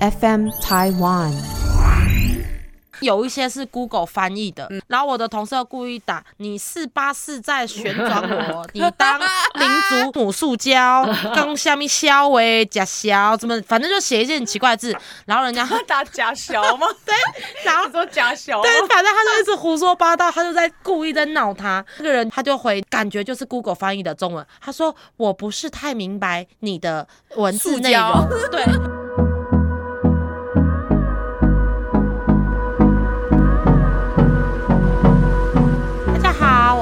FM Taiwan。有一些是 Google 翻译的，然后我的同事又故意打你四八四在旋转我，你当民族母塑胶，刚下面消为假消，怎么反正就写一些很奇怪的字，然后人家他 打假小吗？对，然后你说假小吗？对，反正他就一直胡说八道，他就在故意在闹他。这个人他就回，感觉就是 Google 翻译的中文。他说我不是太明白你的文字内容塑，对。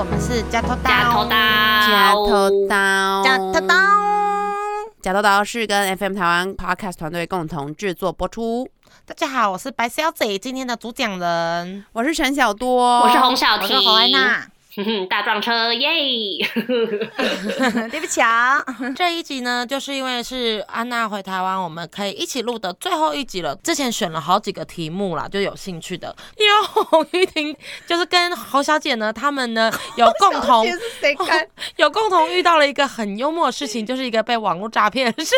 我们是加头刀，加头刀，加头刀，加头刀。假头刀是跟 FM 台湾 Podcast 团队共同制作播出。大家好，我是白小姐，今天的主讲人。我是陈小多，我是洪小婷，我是洪安娜。哼哼，大撞车耶！对不起啊，这一集呢，就是因为是安娜回台湾，我们可以一起录的最后一集了。之前选了好几个题目啦，就有兴趣的，因为洪玉婷就是跟侯小姐呢，他们呢有共同？有共同遇到了一个很幽默的事情，就是一个被网络诈骗的事。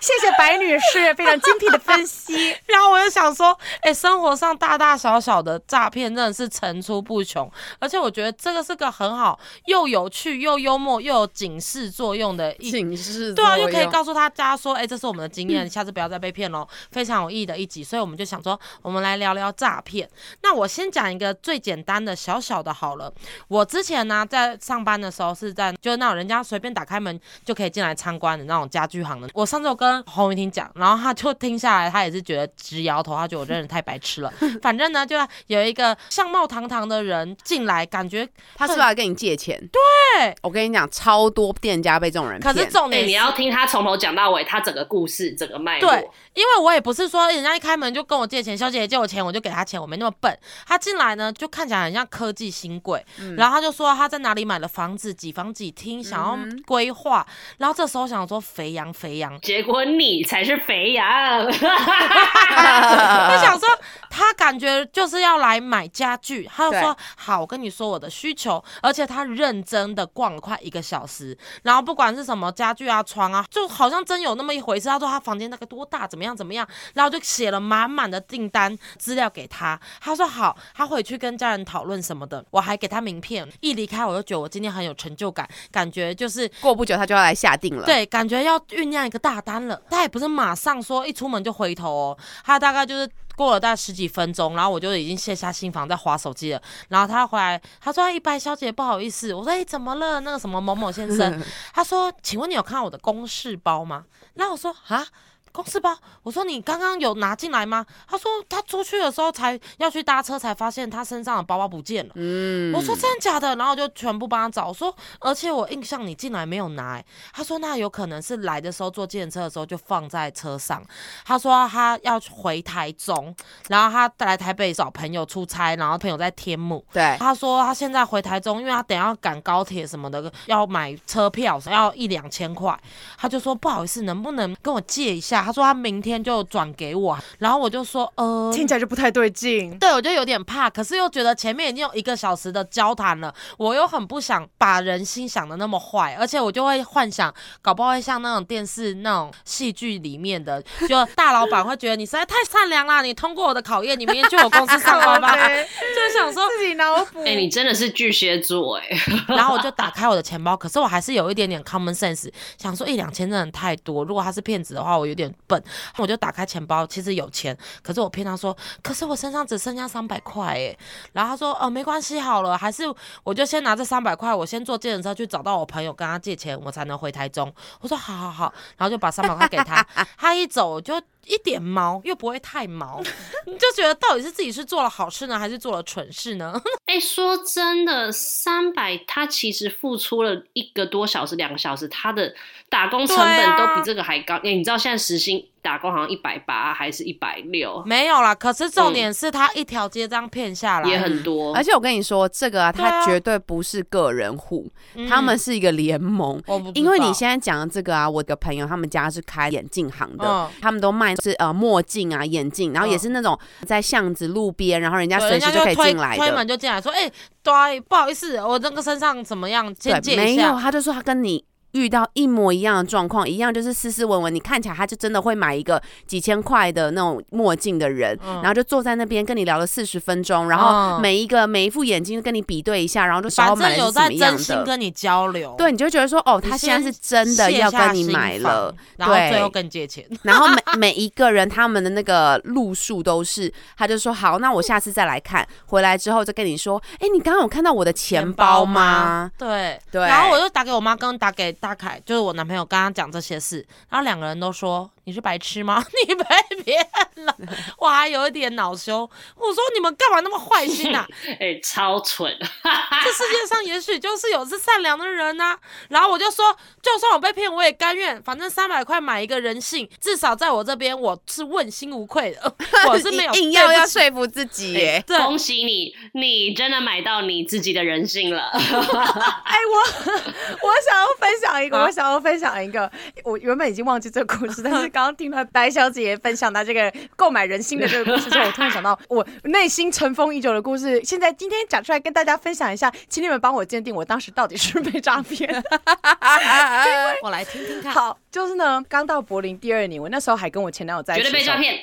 谢谢白女士非常精辟的分析。然后我就想说，哎、生活上大大小小的诈骗真的是层出不穷，而且我觉得这个是个很好又有趣又幽默又有警示作用的一警示对啊，又可以告诉大家说，哎、这是我们的经验，下次不要再被骗喽，非常有意义的一集。所以我们就想说，我们来聊聊诈骗。那我先讲一个最简单的小小的好了。我之前呢，在上班的时候是在就是那种人家随便打开门就可以进来参观的那种家具行的。我上次有跟洪云婷讲，然后他就听下来，他也是觉得直摇头，他觉得我真的太白痴了。反正呢，就有一个相貌堂堂的人进来，感觉他是不是要跟你借钱？对，我跟你讲，超多店家被这种人可骗。可，是重点是你要听他从头讲到尾，他整个故事整个脉络。对，因为我也不是说人家一开门就跟我借钱，小姐姐借我钱我就给她钱，我没那么笨。他进来呢，就看起来很像科技新贵，然后他就说他在哪里买了房子，几房几厅，想要规划。然后这时候想说肥羊肥羊，结果你才是肥羊。他想说他感觉就是要来买家具，他就说好，我跟你说我的需求，而且他认真的逛了快一个小时，然后不管是什么家具啊、床啊，就好像真有那么一回事。他说他房间那个多大，怎么样怎么样，然后就写了满满的订单资料给他。他说好，他回去跟家人讨论什么的。我还给他名片，一离开我就觉得我今天很有成就感，感觉就是过不久他就要来下定了。，对，感觉要酝酿一个大单了。他也不是马上说一出门就回头哦，他大概就是。过了大概十几分钟，然后我就已经卸下心房在划手机了。然后他回来，他说：“一，白小姐，不好意思。”我说：“哎，怎么了？那个什么某某先生。”他说：“请问你有看到我的公事包吗？”然后我说：“啊。”公事包，我说你刚刚有拿进来吗？他说他出去的时候才要去搭车，才发现他身上的包包不见了。嗯我说真的假的？然后我就全部帮他找。我说，而且我印象你进来没有拿、欸。他说那有可能是来的时候坐计程车的时候就放在车上。他说他要回台中，然后他来台北找朋友出差，然后朋友在天母。对，他说他现在回台中，因为他等下要赶高铁什么的，要买车票要一两千块。他就说不好意思，能不能跟我借一下？他说他明天就转给我。然后我就说呃，听起来就不太对劲。对，我就有点怕，可是又觉得前面已经有一个小时的交谈了，我又很不想把人心想的那么坏，而且我就会幻想，搞不好会像那种电视那种戏剧里面的，就大老板会觉得你实在太善良啦，你通过我的考验，你明天去我公司上班吧，对就想说。自己脑补。哎、你真的是巨蟹座哎、然后我就打开我的钱包，可是我还是有一点点 common sense，想说一两千真的太多，如果他是骗子的话，我有点笨，我就打开钱包，其实有钱，可是我骗他说，可是我身上只剩下三百块哎，然后他说哦没关系好了，还是我就先拿这三百块，我先坐计程车去找到我朋友跟他借钱，我才能回台中。我说好好好，然后就把三百块给他，他一走我就。一点毛又不会太毛，你就觉得到底是自己是做了好事呢，还是做了蠢事呢？哎、说真的，三百他其实付出了一个多小时、两个小时，他的打工成本啊都比这个还高。哎、你知道现在时薪打工好像一百八还是一百六，没有啦，可是重点是他一条街这样骗下来，也很多。而且我跟你说，这个啊，对啊它绝对不是个人户，嗯他们是一个联盟。我不因为你现在讲的这个啊，我的朋友他们家是开眼镜行的，嗯他们都卖是呃墨镜啊、眼镜，然后也是那种在巷子路边，然后人家随时就可以进来的推门。就进来说，哎、对，不好意思，我这个身上怎么样，先借一下没有，。他就说他跟你。遇到一模一样的状况，一样就是斯斯文文，你看起来他就真的会买一个几千块的那种墨镜的人，嗯然后就坐在那边跟你聊了四十分钟，然后嗯每一个每一副眼镜跟你比对一下，然后就然后反正有买的是什么的。真心跟你交流，对，你就觉得说，哦，他现在是真的要跟你买了防，，然后最后跟你借钱。然后每每一个人他们的那个路数都是，他就说好，那我下次再来看，回来之后就跟你说，哎，你刚刚有看到我的钱包吗？？对对然后我就打给我妈，刚打给大凯，就是我男朋友，刚刚讲这些事，然后两个人都说你是白痴吗？你被骗了。我还有一点恼羞，我说你们干嘛那么坏心呐、哎、超蠢！这世界上也许就是有是善良的人呐、然后我就说，就算我被骗，我也甘愿，反正三百块买一个人性，至少在我这边我是问心无愧的，我是没有硬要要说服自己恭喜你，你真的买到你自己的人性了。哎，我我想要分享一个，啊我想要分享一个，我原本已经忘记这个故事，但是刚刚听了白小姐分享她这个购买人心的这个故事之后，我突然想到我内心尘封已久的故事，现在今天讲出来跟大家分享一下，请你们帮我鉴定我当时到底是被诈骗。我来听听看。好，就是呢，刚到柏林第二年，我那时候还跟我前男友在一起，绝对被诈。骗，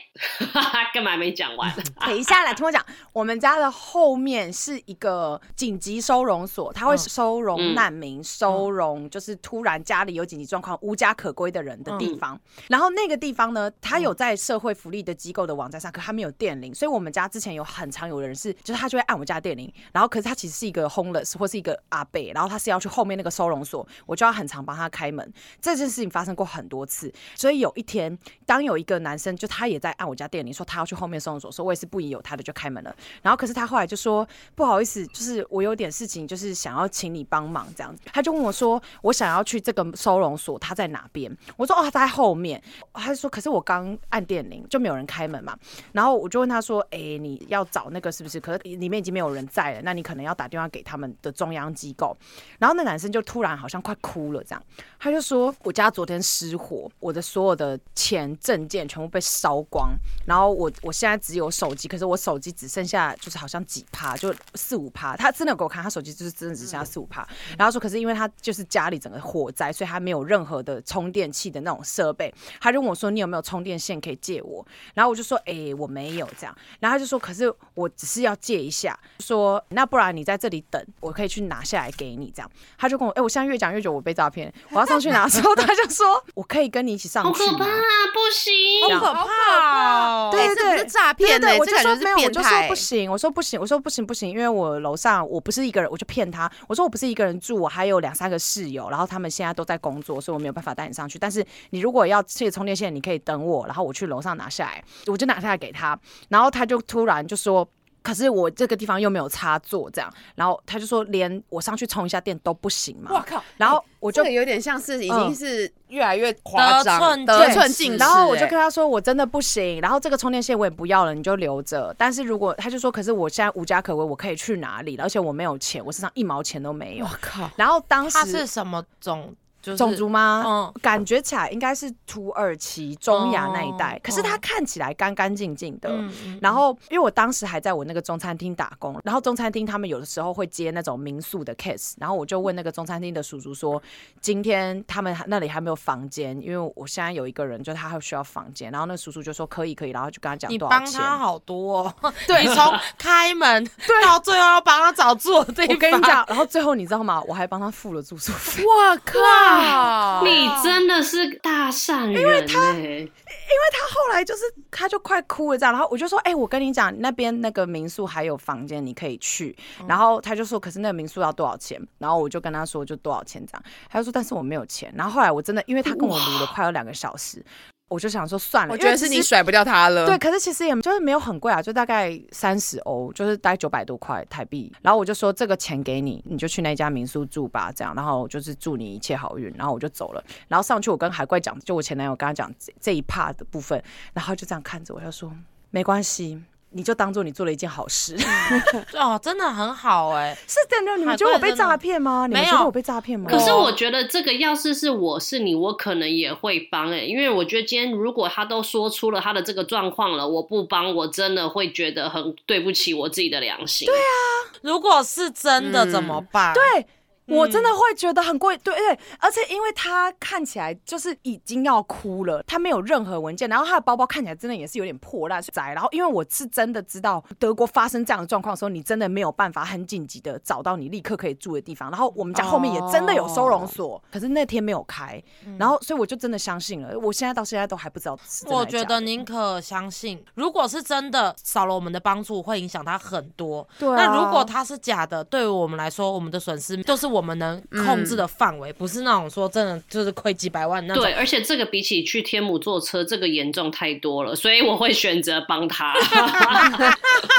根本还没讲完。等一下来听我讲，我们家的后面是一个紧急收容所，它会收容难民，收容就是突然家里有紧急状况、无家可归的人的地方。然后那个地方呢，他有在社会福利的机构的网站上，可他没有电铃，所以我们家之前有很常有人是，就是他就会按我家的电铃，然后可是他其实是一个 homeless 或是一个阿贝，然后他是要去后面那个收容所，我就要很常帮他开门。这件事情发生过很多次，所以有一天，当有一个男生就他也在按我家电铃，说他要去后面收容所，说我也是不疑有他的就开门了。然后可是他后来就说不好意思，就是我有点事情，就是想要请你帮忙这样子。他就问我说我想要去这个收容所，他在哪边？我说哦他在后面。他就说可是我刚按电铃就没有人开门嘛。然后我就问他说哎、你要找那个是不是？可是里面已经没有人在了，那你可能要打电话给他们的中央机构。然后那男生就突然好像快哭了，这样，他就说我家昨天失火，我的所有的钱证件全部被烧光，然后我我现在只有手机，可是我手机只剩下就是好像几趴，就四五趴。他真的给我看，他手机就是真的只剩下四五趴。然后说，可是因为他就是家里整个火灾，所以他没有任何的充电器的那种设备。他就问我说：“你有没有充电线可以借我？”然后我就说：“哎、我没有这样。”然后他就说：“可是我只是要借一下。”说：“那不然你在这里等，我可以去拿下来给你。”这样，他就跟我：“哎、我现在越讲越久，我被诈骗，我要上去拿的时候，他就说：我可以跟你一起上好去吗。”可怕、啊，不行！好可怕哦！对对对哎这是诈骗呢，对对，我就说没有，我就说不。行，我说不行，我说不行不行，因为我楼上我不是一个人，我就骗他，我说我不是一个人住，我还有两三个室友，然后他们现在都在工作，所以我没有办法带你上去。但是你如果要借充电线，你可以等我，然后我去楼上拿下来，我就拿下来给他，然后他就突然就说。可是我这个地方又没有插座，这样，然后他就说连我上去充一下电都不行嘛。我靠！然后我就这个有点像是已嗯经是越来越夸张，得寸进。然后我就哎跟他说，我真的不行，然后这个充电线我也不要了，你就留着。但是如果他就说，可是我现在无家可归，我可以去哪里？而且我没有钱，我身上一毛钱都没有我。靠！然后当他是什么种？就是种族吗？嗯感觉起来应该是土耳其、中亚那一带，哦可是他看起来干干净净的。然后，因为我当时还在我那个中餐厅打工，然后中餐厅他们有的时候会接那种民宿的 case，然后我就问那个中餐厅的叔叔说，今天他们那里还没有房间，因为我现在有一个人，就他还需要房间，然后那叔叔就说可以可以，然后就跟他讲你。帮他好多哦，你从开门到最后要帮他找住的地方。我跟你讲，然后最后你知道吗？我还帮他付了住宿费。我靠！你真的是大善人、欸，因为他后来就是他就快哭了这样，然后我就说，哎、我跟你讲，那边那个民宿还有房间，你可以去。然后他就说，可是那个民宿要多少钱？然后我就跟他说，就多少钱这样。他就说，但是我没有钱。然后后来我真的，因为他跟我撸了快有两个小时，我就想说算了，我觉得。是你甩不掉他了。对，可是其实也就是没有很贵啊，就大概三十欧，就是大概九百多块台币。然后我就说这个钱给你，你就去那家民宿住吧，这样。然后就是祝你一切好运。然后我就走了。然后上去我跟海怪讲，就我前男友跟他讲这这一 part 的部分，然后就这样看着我，他说没关系。你就当做你做了一件好事，哦，真的很好哎、是真的？你们觉得我被诈骗吗？你们觉得我被诈骗吗？可是我觉得这个要是是我是你，我可能也会帮哎、因为我觉得今天如果他都说出了他的这个状况了，我不帮，我真的会觉得很对不起我自己的良心。对啊，如果是真的怎么办？对，我真的会觉得很贵，对对，而且因为他看起来就是已经要哭了，他没有任何文件，然后他的包包看起来真的也是有点破烂窄，然后因为我是真的知道德国发生这样的状况的时候，你真的没有办法很紧急的找到你立刻可以住的地方，然后我们家后面也真的有收容所，可是那天没有开，然后所以我就真的相信了，我现在到现在都还不知道我觉得宁可相信，如果是真的少了我们的帮助，会影响他很多。对啊那如果他是假的，对于我们来说，我们的损失就是我们能控制的范围，不是那种说真的就是亏几百万那种。对，而且这个比起去天母坐车，这个严重太多了，所以我会选择帮他。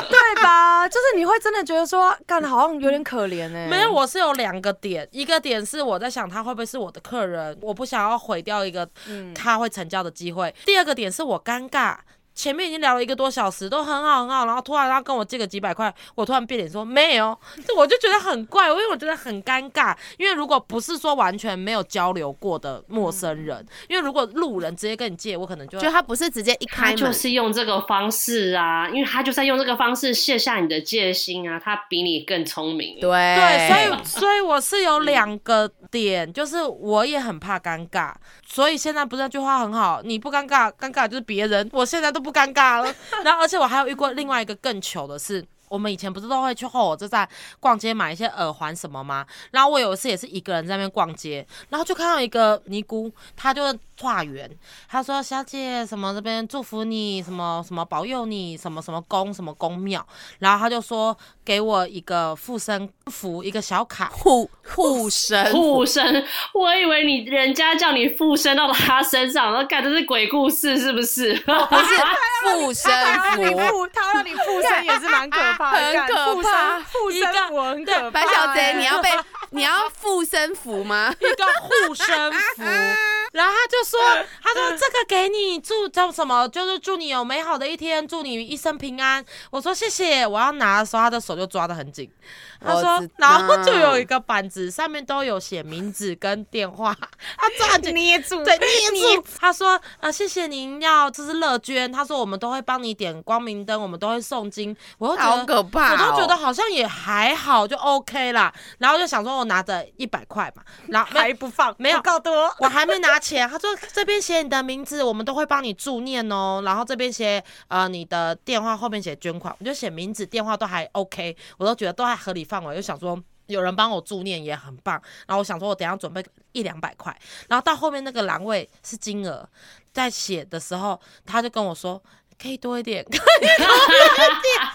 对吧？就是你会真的觉得说，干的好像有点可怜哎、没有，我是有两个点，一个点是我在想他会不会是我的客人，我不想要毁掉一个他会成交的机会。第二个点是我尴尬。前面已经聊了一个多小时，都很好很好，然后突然他跟我借个几百块，我突然变脸说没有，这我就觉得很怪，因为我觉得很尴尬。因为如果不是说完全没有交流过的陌生人，因为如果路人直接跟你借，我可能就就他不是直接一开门就是用这个方式啊，因为他就在用这个方式卸下你的戒心啊，他比你更聪明。对。对，所以所以我是有两个点，就是我也很怕尴尬，所以现在不是那句话很好，你不尴尬，尴尬就是别人，我现在都不尴尬了。然后而且我还有遇过另外一个更糗的事。我们以前不是都会去后火车站逛街买一些耳环什么吗？然后我有一次也是一个人在那边逛街，然后就看到一个尼姑，她就化缘，他说：“小姐，什么这边祝福你，什么什么保佑你，什么什么宫什么宫庙。”然后他就说给我一个护身符，一个小卡，护护身护身，我以为你人家叫你附身到他身上，然后干的是鬼故事，是不是？不是护身符。附，他让你附身也是蛮可怕的，很干可附怕身附一个身符很可怕。白小姐，哎你要被你要护身符吗？一个护身符。然后他就说，他说这个给你，祝叫什么？就是祝你有美好的一天，祝你一生平安。我说谢谢，我要拿的时候，他的手就抓得很紧。他说，然后就有一个板子，上面都有写名字跟电话，他抓紧。捏住，对，捏住。他说：“呃，谢谢您要，这是乐捐。他说我们都会帮你点光明灯，我们都会诵经。我就觉好可怕哦我都觉得好像也还好，就 OK 啦。然后就想说，我拿着一百块嘛，然后还不放，没有不够多。我还没拿钱。他说这边写你的名字，我们都会帮你助念哦。然后这边写呃你的电话，后面写捐款，我就写名字、电话都还 OK，我都觉得都还合理范围，就想说。有人帮我助念也很棒，然后我想说，我等一下准备一两百块，然后到后面那个栏位是金额，在写的时候，他就跟我说可以多一点，可以多一点，然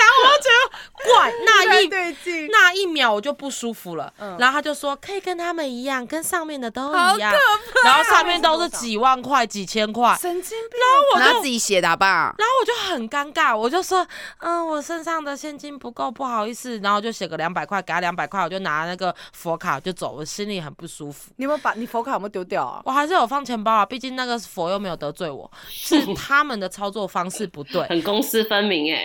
后我就觉得怪，那一对劲，那一秒我就不舒服了，嗯然后他就说可以跟他们一样，跟上面的都一样，然后上面都是几万块、几千块，神经病。然后我就自己写的好不好？然后我就很尴尬，我就说，嗯，我身上的现金不够，不好意思，然后就写个两百块，给他两百块，我就拿那个佛卡就走，我心里很不舒服。你有没有把你佛卡有没有丢掉啊？我还是有放钱包啊，毕竟那个佛又没有得罪我，是 他们的操作方式不对。很公私分明哎。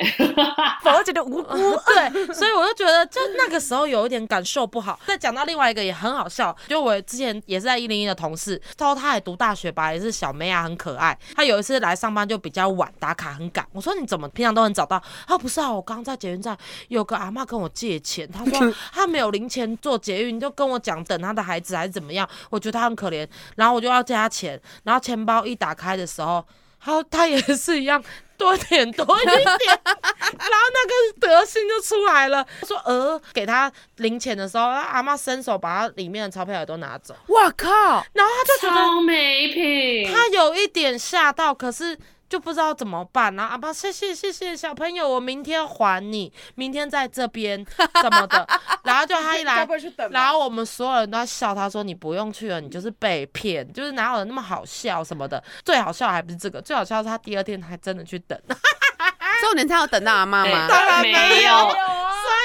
佛觉得无辜。对，所以我就觉得，就那个时候有一点感受不好。再讲到另外一个也很好笑，就我之前也是在一零一的同事，他说他也读大学吧，也是小妹啊，很可爱。他有一次来上班就比较晚，打卡很赶。我说你怎么平常都很早到？他说不是啊，我刚刚在捷运站有个阿妈跟我借钱，他说 他没有零钱做捷运，就跟我讲等他的孩子还是怎么样。我觉得他很可怜，然后我就要借他钱，然后钱包一打开的时候，他他也是一样。多一点，多一点，然后那个德性就出来了。说呃，给他零钱的时候，阿妈伸手把他里面的钞票也都拿走，哇靠！然后他就觉得超没品，他有一点吓到，可是就不知道怎么办。然后阿爸，谢谢谢谢小朋友，我明天还你，明天在这边怎么的。然后就他一来，然后我们所有人都在笑他，说你不用去了，你就是被骗，就是哪有人那么好笑什么的。最好笑还不是这个，最好笑是他第二天还真的去等，重点他有等到阿妈吗？当然没有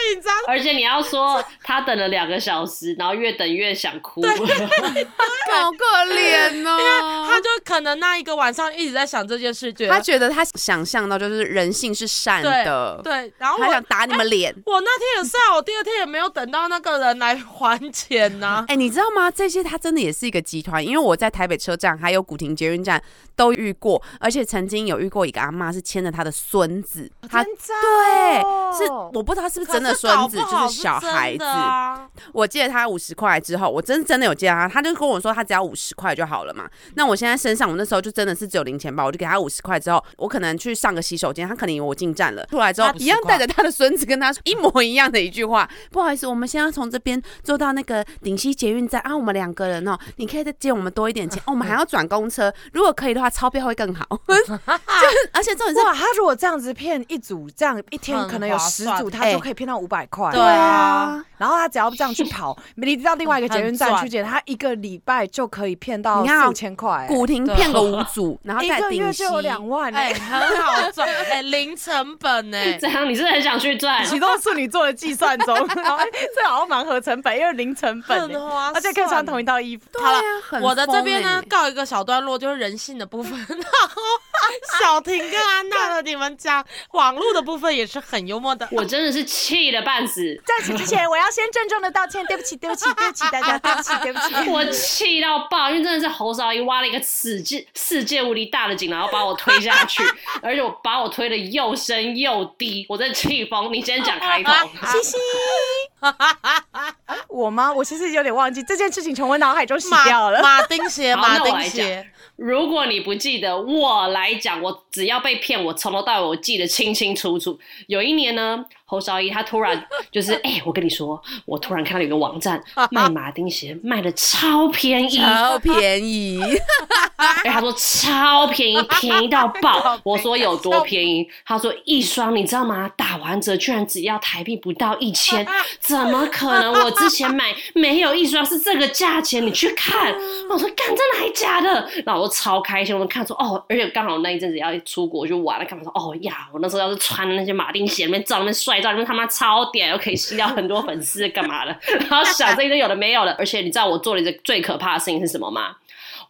啊所以你知道而且你要说他等了两个小时，然后越等越想哭。好可怜哦。他就可能那一个晚上一直在想这件事，觉得他觉得他想象到就是人性是善的，对，然后我他想打你们脸。我那天也是啊，我第二天也没有等到那个人来还钱呐、哎、你知道吗？这些他真的也是一个集团，因为我在台北车站还有古亭捷运站都遇过，而且曾经有遇过一个阿妈是牵着她的孙子，对哦是我不知道是不是真的的孙子就是小孩子。啊我借他五十块之后，我真真的有借他，他就跟我说他只要五十块就好了嘛。那我现在身上，我那时候就真的是只有零钱包，我就给他五十块之后，我可能去上个洗手间，他可能以为我进站了，出来之后一样带着他的孙子跟他说一模一样的一句话，不好意思，我们现在从这边坐到那个顶溪捷运站啊，我们两个人哦，你可以再借我们多一点钱哦，我们还要转公车，如果可以的话，钞票会更好。就是而且重点是哇，他如果这样子骗一组，这样一天可能有十组，他哎就可以骗到五百块。对啊，然后他只要这样去跑，你到另外一个捷运站去捡，他一个礼拜就可以骗到四千块。古亭骗个五组，然后一再顶溪个月就有两万哎、哎。很好赚，哎、零成本哎、这样你是很想去赚？启动处女座的计算中，然后这好像蛮合成本，因为零成本而且可以穿同一套衣服。对好了我的这边呢欸，告一个小段落，就是人性的部分。然 后小婷跟安娜的，你们讲网络的部分也是很幽默的。我真的是气得半死，在此之前，我要先郑重的道歉，对不起，对不起，对不起大家，对不起，对不起。我气到爆，因为真的是侯少一挖了一个世界世界无敌大的井，然后把我推下去，而且我把我推的又深又低，我真的气疯。你先讲开头，嘻嘻，我吗？我其实有点忘记这件事情，从我脑海中洗掉了。马丁鞋，好马丁鞋，如果你不记得，我来讲，我只要被骗，我从头到尾我记得清清楚楚。有一年呢，侯少一他突然就是，哎、我跟你说，我突然看到有一个网站卖马丁鞋，卖的超便宜，超便宜，哎，他说超便宜，便宜到爆。我说有多便宜？他说一双，你知道吗？打完折居然只要台币不到一千，怎么可能？我之前买没有一双是这个价钱，你去看。我说干，真的还假的？然后我超开心，我就看说哦，而且刚好那一阵子要出国去玩了，干嘛说哦呀，我那时候要是穿那些马丁鞋，里面照那边帅照，里面他妈超屌，又可以吸到很多粉丝，干嘛的？然后想 这一堆有的没有的，而且你知道我做了一个最可怕的事情是什么吗？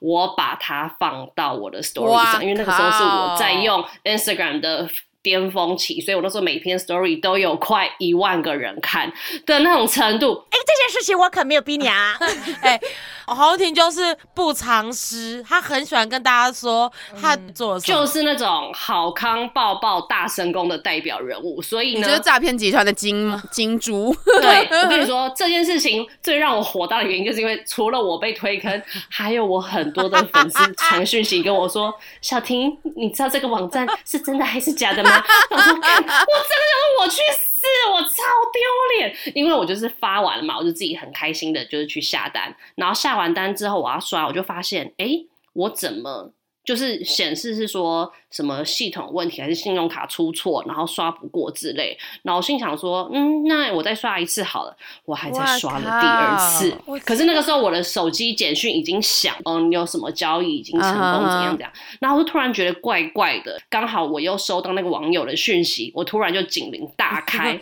我把它放到我的 story 上，因为那个时候是我在用 Instagram 的巅峰期，所以我那时候每篇 story 都有快一万个人看的那种程度。哎，这件事情我可没有逼你啊。哎、侯婷就是不藏私，她很喜欢跟大家说她做了什么。就是那种好康抱抱大神功的代表人物，所以呢你就，是诈骗集团的金金猪。对我跟你说这件事情最让我火大的原因，就是因为除了我被推坑，还有我很多的粉丝传讯息跟我说：“小婷，你知道这个网站是真的还是假的吗？”我：“真的想说我去死，我超丢脸，因为我就是发完了嘛，我就自己很开心的，就是去下单，然后下完单之后我要刷，我就发现，哎，我怎么？就是显示是说什么系统问题，还是信用卡出错，然后刷不过之类。然后我心想说，嗯，那我再刷一次好了。我还在刷了第二次，可是那个时候我的手机简讯已经响，哦，你有什么交易已经成功，怎样怎样。然后我就突然觉得怪怪的，刚好我又收到那个网友的讯息，我突然就警铃大 开，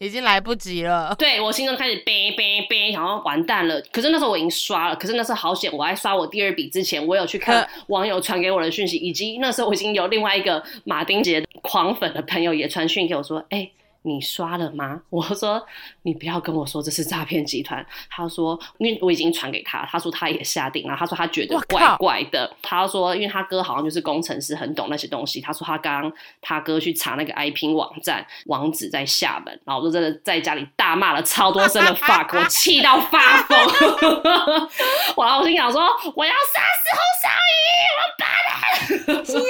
已经来不及了。对我心中开始呗呗呗，然后完蛋了。可是那时候我已经刷了，可是那时候好险，我在刷我第二笔之前，我有去看网友传给我的讯息，以及那时候我已经有另外一个马丁杰狂粉的朋友也传讯给我说，哎、你刷了吗？我说你不要跟我说这是诈骗集团。他说，因为我已经传给他，他说他也下定了，他说他觉得怪怪的。他说，因为他哥好像就是工程师，很懂那些东西。他说他刚刚他哥去查那个 IP 网站，网址在厦门，然后我就真的在家里大骂了超多声的 fuck，我气到发疯。我然后我心想说，我要杀死侯少仪，我嘻嘻嘻嘻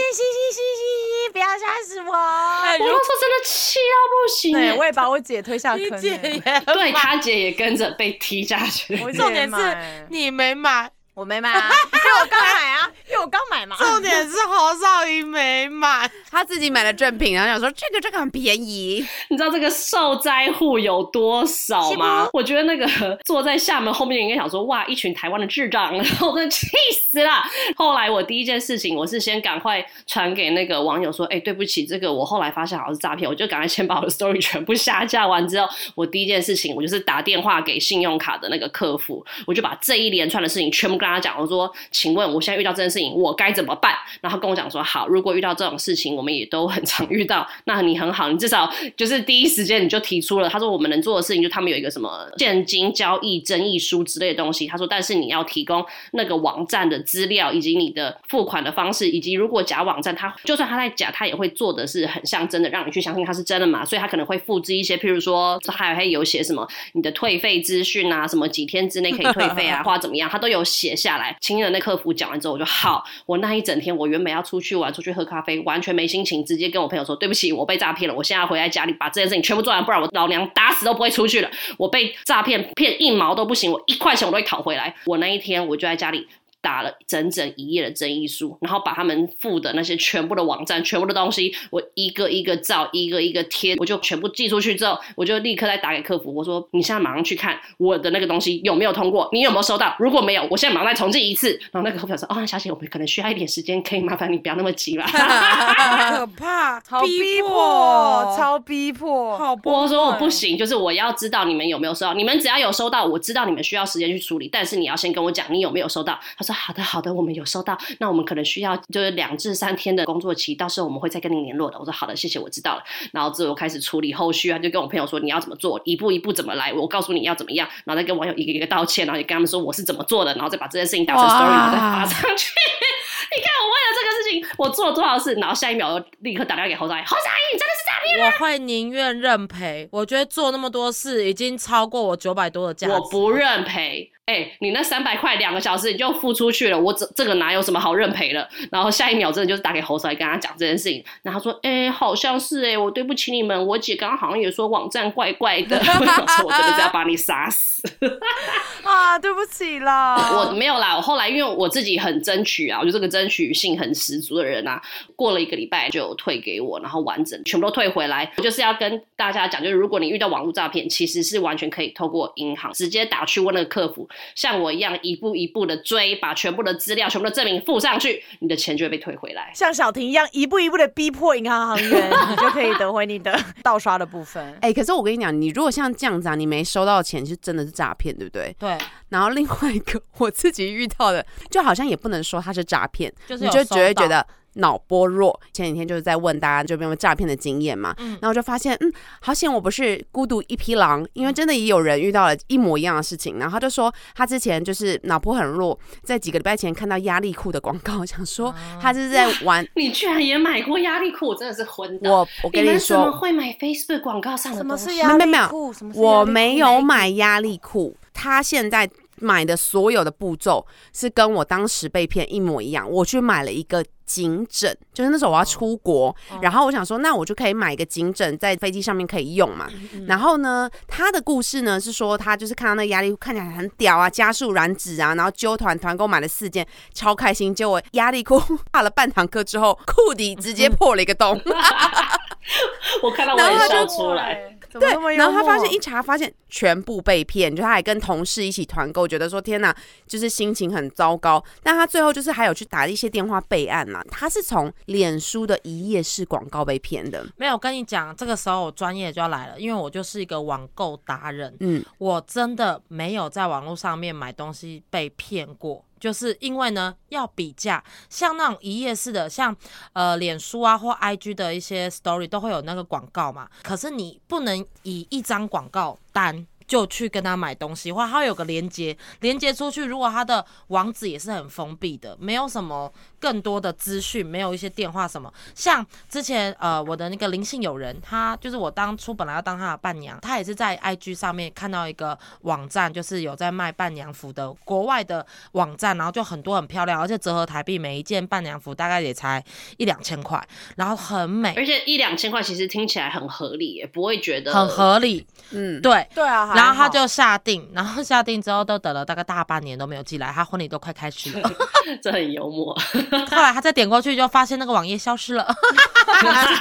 嘻嘻，不要杀死我。哎我那时候真的气到不行对，耶。我也把我姐推下坑你姐欸。也对他姐也跟着被踢下去。重点是你没买，我没买啊，因为我刚买啊，因为我刚买嘛。重点是侯少仪没买。他自己买了正品，然后想说这个这个很便宜，你知道这个受灾户有多少吗？我觉得那个坐在厦门后面的人应该想说，哇，一群台湾的智障，然后我真的气死了。后来我第一件事情，我是先赶快传给那个网友说，哎、对不起，这个我后来发现好像是诈骗，我就赶快先把我的 story 全部下架完之后，我第一件事情，我就是打电话给信用卡的那个客服，我就把这一连串的事情全部跟跟他讲，我说，请问我现在遇到这件事情，我该怎么办？然后跟我讲说，好，如果遇到这种事情，我们也都很常遇到，那你很好，你至少就是第一时间你就提出了。他说我们能做的事情，就他们有一个什么现金交易争议书之类的东西。他说，但是你要提供那个网站的资料，以及你的付款的方式，以及如果假网站，他就算他在假，他也会做的是很像真的，让你去相信他是真的嘛。所以他可能会复制一些，譬如说，还还有写什么你的退费资讯啊，什么几天之内可以退费啊，或者怎么样，他都有写下来。亲人的客服讲完之后，我就好，我那一整天我原本要出去玩，出去喝咖啡，完全没心情，直接跟我朋友说对不起，我被诈骗了，我现在回来家里把这件事情全部做完，不然我老娘打死都不会出去了。我被诈骗骗一毛都不行，我一块钱我都会讨回来。我那一天我就在家里。打了整整一页的争议书，然后把他们附的那些全部的网站、全部的东西，我一个一个照，一个一个贴，我就全部寄出去之后，我就立刻再打给客服，我说：“你现在马上去看我的那个东西有没有通过，你有没有收到？如果没有，我现在马上再重寄一次。”然后那个客服说：“哦，小姐，我们可能需要一点时间，可以麻烦你不要那么急了。”可怕，好逼迫，超逼迫，好我说我不行，就是我要知道你们有没有收到，你们只要有收到，我知道你们需要时间去处理，但是你要先跟我讲你有没有收到。他说。好的，好的，我们有收到。那我们可能需要就是两至三天的工作期，到时候我们会再跟您联络的。我说好的，谢谢，我知道了。然后之后开始处理后续啊，就跟我朋友说你要怎么做，一步一步怎么来，我告诉你要怎么样，然后再跟网友一个一个道歉，然后也跟他们说我是怎么做的，然后再把这件事情打成 story，然后再发上去。你看我为了这个事情，我做了多少事，然后下一秒立刻打电话给侯少爷，侯少爷，你真的是诈骗！我会宁愿认赔，我觉得做那么多事已经超过我九百多的价值，我不认赔。哎，你那三百块两个小时你就付出去了，我这这个哪有什么好认赔的？然后下一秒真的就是打给侯少爷跟他讲这件事情，然后说，哎，好像是哎，我对不起你们，我姐刚刚好像也说网站怪怪的，我真的是要把你杀死 啊！对不起啦，我没有啦，我后来因为我自己很争取啊，我就这个争取性很十足的人啊，过了一个礼拜就退给我，然后完整全部都退回来。我就是要跟大家讲，就是如果你遇到网络诈骗，其实是完全可以透过银行直接打去问那个客服。像我一样一步一步的追，把全部的资料、全部的证明附上去，你的钱就会被退回来。像小婷一样一步一步的逼迫银行行员，你就可以得回你的 盗刷的部分。哎，可是我跟你讲，你如果像这样子啊，你没收到钱，是真的是诈骗，对不对？对。然后另外一个我自己遇到的，就好像也不能说它是诈骗，就是你就只会觉得。脑波弱，前几天就是在问大家就有没有诈骗的经验嘛，然后就发现，嗯，好险我不是孤独一匹狼，因为真的也有人遇到了一模一样的事情，然后他就说他之前就是脑波很弱，在几个礼拜前看到压力裤的广告，想说他是在玩，你居然也买过压力裤，真的是昏倒。我我跟你说，怎么会买 Facebook 广告上的？什么是压力裤？什么？我没有买压力裤，他现在买的所有的步骤是跟我当时被骗一模一样，我去买了一个。颈枕就是那时候我要出国，然后我想说，那我就可以买一个颈枕在飞机上面可以用嘛。然后呢，他的故事呢是说，他就是看到那个压力看起来很屌啊，加速燃脂啊，然后揪团团购买了四件，超开心。结果压力裤 下了半堂课之后，裤底直接破了一个洞。我看到我也笑出来。对，然后他发现一查，发现全部被骗，就他还跟同事一起团购，觉得说天哪，就是心情很糟糕。但他最后就是还有去打一些电话备案嘛。他是从脸书的一页式广告被骗的。没有跟你讲，这个时候我专业就要来了，因为我就是一个网购达人。嗯，我真的没有在网络上面买东西被骗过。就是因为呢，要比价，像那种一页式的，像呃脸书啊或 IG 的一些 Story 都会有那个广告嘛，可是你不能以一张广告单。就去跟他买东西，或他有个连接，连接出去，如果他的网址也是很封闭的，没有什么更多的资讯，没有一些电话什么。像之前呃我的那个灵性友人，他就是我当初本来要当他的伴娘，他也是在 IG 上面看到一个网站，就是有在卖伴娘服的国外的网站，然后就很多很漂亮，而且折合台币每一件伴娘服大概也才一两千块，然后很美，而且一两千块其实听起来很合理，也不会觉得很合理。嗯，对对啊。然后他就下定，然后下定之后都等了大概大半年都没有寄来，他婚礼都快开始了，这很幽默。后来他再点过去就发现那个网页消失了。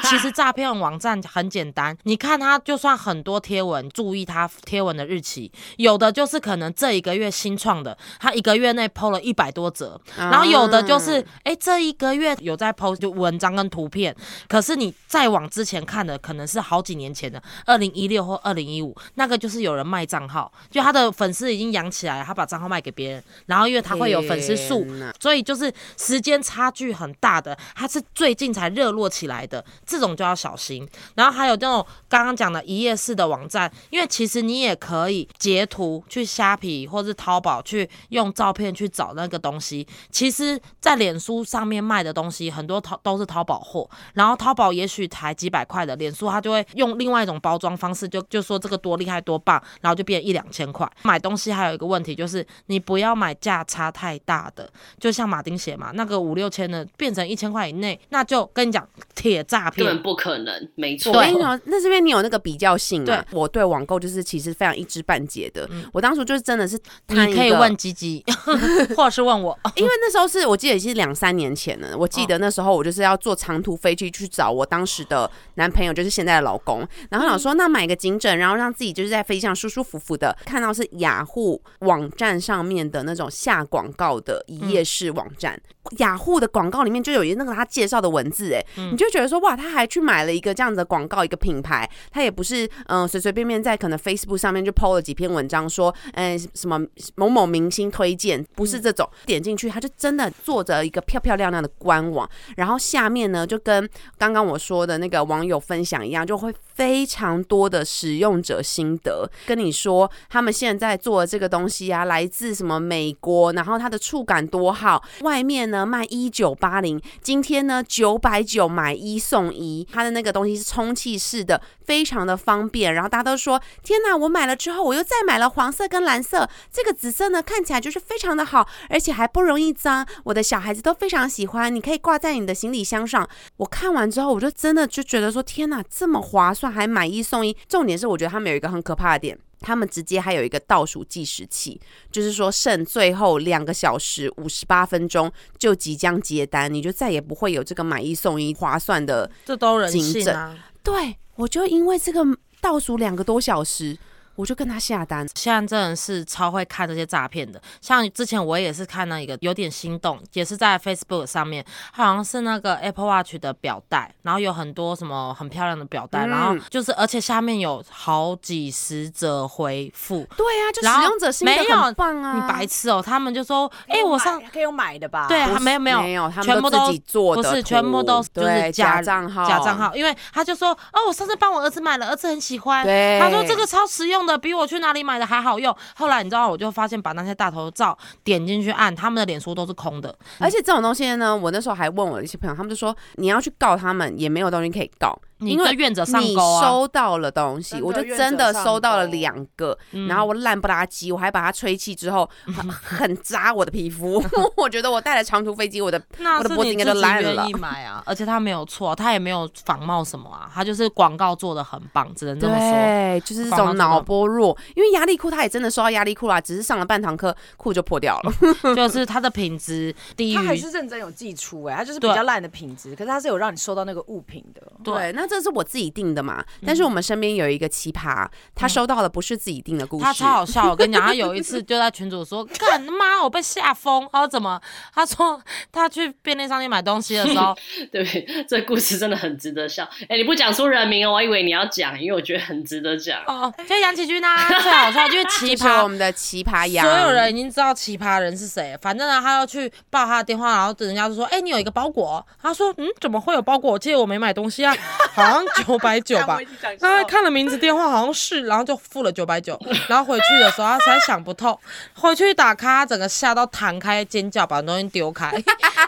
其实诈骗网站很简单，你看他就算很多贴文，注意他贴文的日期，有的就是可能这一个月新创的，他一个月内 PO 了一百多则，然后有的就是哎、这一个月有在 PO 就文章跟图片，可是你再往之前看的可能是好几年前的，二零一六或二零一五，那个就是有人卖账号，就他的粉丝已经养起来了，他把账号卖给别人，然后因为他会有粉丝数，所以就是时间差距很大的，他是最近才热络起来的，这种就要小心。然后还有这种刚刚讲的一页式的网站，因为其实你也可以截图去虾皮或是淘宝去用照片去找那个东西。其实，在脸书上面卖的东西很多淘都是淘宝货，然后淘宝也许才几百块的，脸书它就会用另外一种包装方式就，就说这个多厉害多棒，然后就变一两千块。买东西还有一个问题就是，你不要买价差太大的，就像马丁鞋嘛，那个五六千的变成一千块以内，那就跟你讲铁诈骗根本。不可能，没错我。跟你讲，那是因为你有那个比较性嘛。对我对网购就是其实非常一知半解的。我当初就是真的是你可以问吉吉，或者是问我。因为那时候是我记得也是两三年前了，我记得那时候我就是要坐长途飞机去找我当时的男朋友，就是现在的老公，然后想说那买个颈枕，然后让自己就是在飞机上舒舒服服的。看到是雅虎网站上面的那种下广告的一页式网站，雅虎的广告里面就有一那个他介绍的文字，哎，你就觉得说哇，他还去买了一个这样子的广告，一个品牌，他也不是嗯随随便便在可能 Facebook 上面就 PO 了几篇文章说，嗯、什么某某明星推荐，不是这种，点进去他就真的做着一个漂漂亮亮的官网，然后下面呢就跟刚刚我说的那个网友分享一样，就会非常多的使用者心得，跟你说他们现在做的这个东西啊，来自什么美国，然后它的触感多好，外面呢卖一九八零，今天呢九百九买一送一，它的那个东西是充气式的，非常的方便。然后大家都说，天哪，我买了之后，我又再买了黄色跟蓝色，这个紫色呢看起来就是非常的好，而且还不容易脏，我的小孩子都非常喜欢，你可以挂在你的行李箱上。我看完之后，我就真的就觉得说，天哪，这么划算，还买一送一。重点是，我觉得他们有一个很可怕的点。他们直接还有一个倒数计时器，就是说剩最后两个小时五十八分钟就即将接单，你就再也不会有这个买一送一划算的。这都人性啊！对我就因为这个倒数两个多小时，我就跟他下单。现在真的是超会看这些诈骗的，像之前我也是看那一个有点心动，也是在 Facebook 上面，好像是那个 Apple Watch 的表带，然后有很多什么很漂亮的表带，嗯然后就是而且下面有好几十则回复。对啊，就使用者心得没有很棒啊！你白痴哦、他们就说，哎、我上可以用买的吧？对啊没有没有没有，他全部都自己做的，不是全部都就是假假账号，假账。号，因为他就说，哦，我上次帮我儿子买了，儿子很喜欢。对，他说这个超实用的，比我去哪里买的还好用。后来你知道，我就发现把那些大头照点进去按，他们的脸书都是空的。而且这种东西呢，我那时候还问我的一些朋友，他们就说你要去告他们，也没有东西可以告，因为跟愿者上你钩啊！收到了东西，我就真的收到了两个，嗯然后我烂不拉几，我还把它吹气之后，很很扎我的皮肤。我觉得我带了长途飞机，我的 我的脖子应该都烂了愿意买啊，而且他没有错，他也没有仿冒什么啊，他就是广告做的很棒，只能这么说。对，就是这种脑波弱，因为压力裤他也真的收到压力裤啦，只是上了半堂课裤就破掉了。就是它的品质低他还是认真有寄出哎、他就是比较烂的品质，可是他是有让你收到那个物品的。对，那这是我自己定的嘛，但是我们身边有一个奇葩，他收到的不是自己定的故事，他超好笑，我跟你讲，他有一次就在群主说：“干妈，我被吓疯。”他说怎么？他说他去便利商店买东西的时候，对不对？这故事真的很值得笑。哎、你不讲出人名哦，我还以为你要讲，因为我觉得很值得讲。哦，就杨启军啊，最好笑，就是奇就是我。们的奇葩羊，所有人已经知道奇葩人是谁，反正呢，他要去报他的电话，然后人家就说：“哎、你有一个包裹。”他说：“嗯，怎么会有包裹？我记得我没买东西啊，好像九百九吧。”他看了名字电话，好像是，然后就付了九百九。然后回去的时候，他实在想不透，回去打开，他整个吓到弹开尖叫，把东西丢开，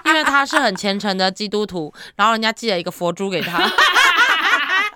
因为他是很虔诚的基督徒，然后人家寄了一个佛珠给他。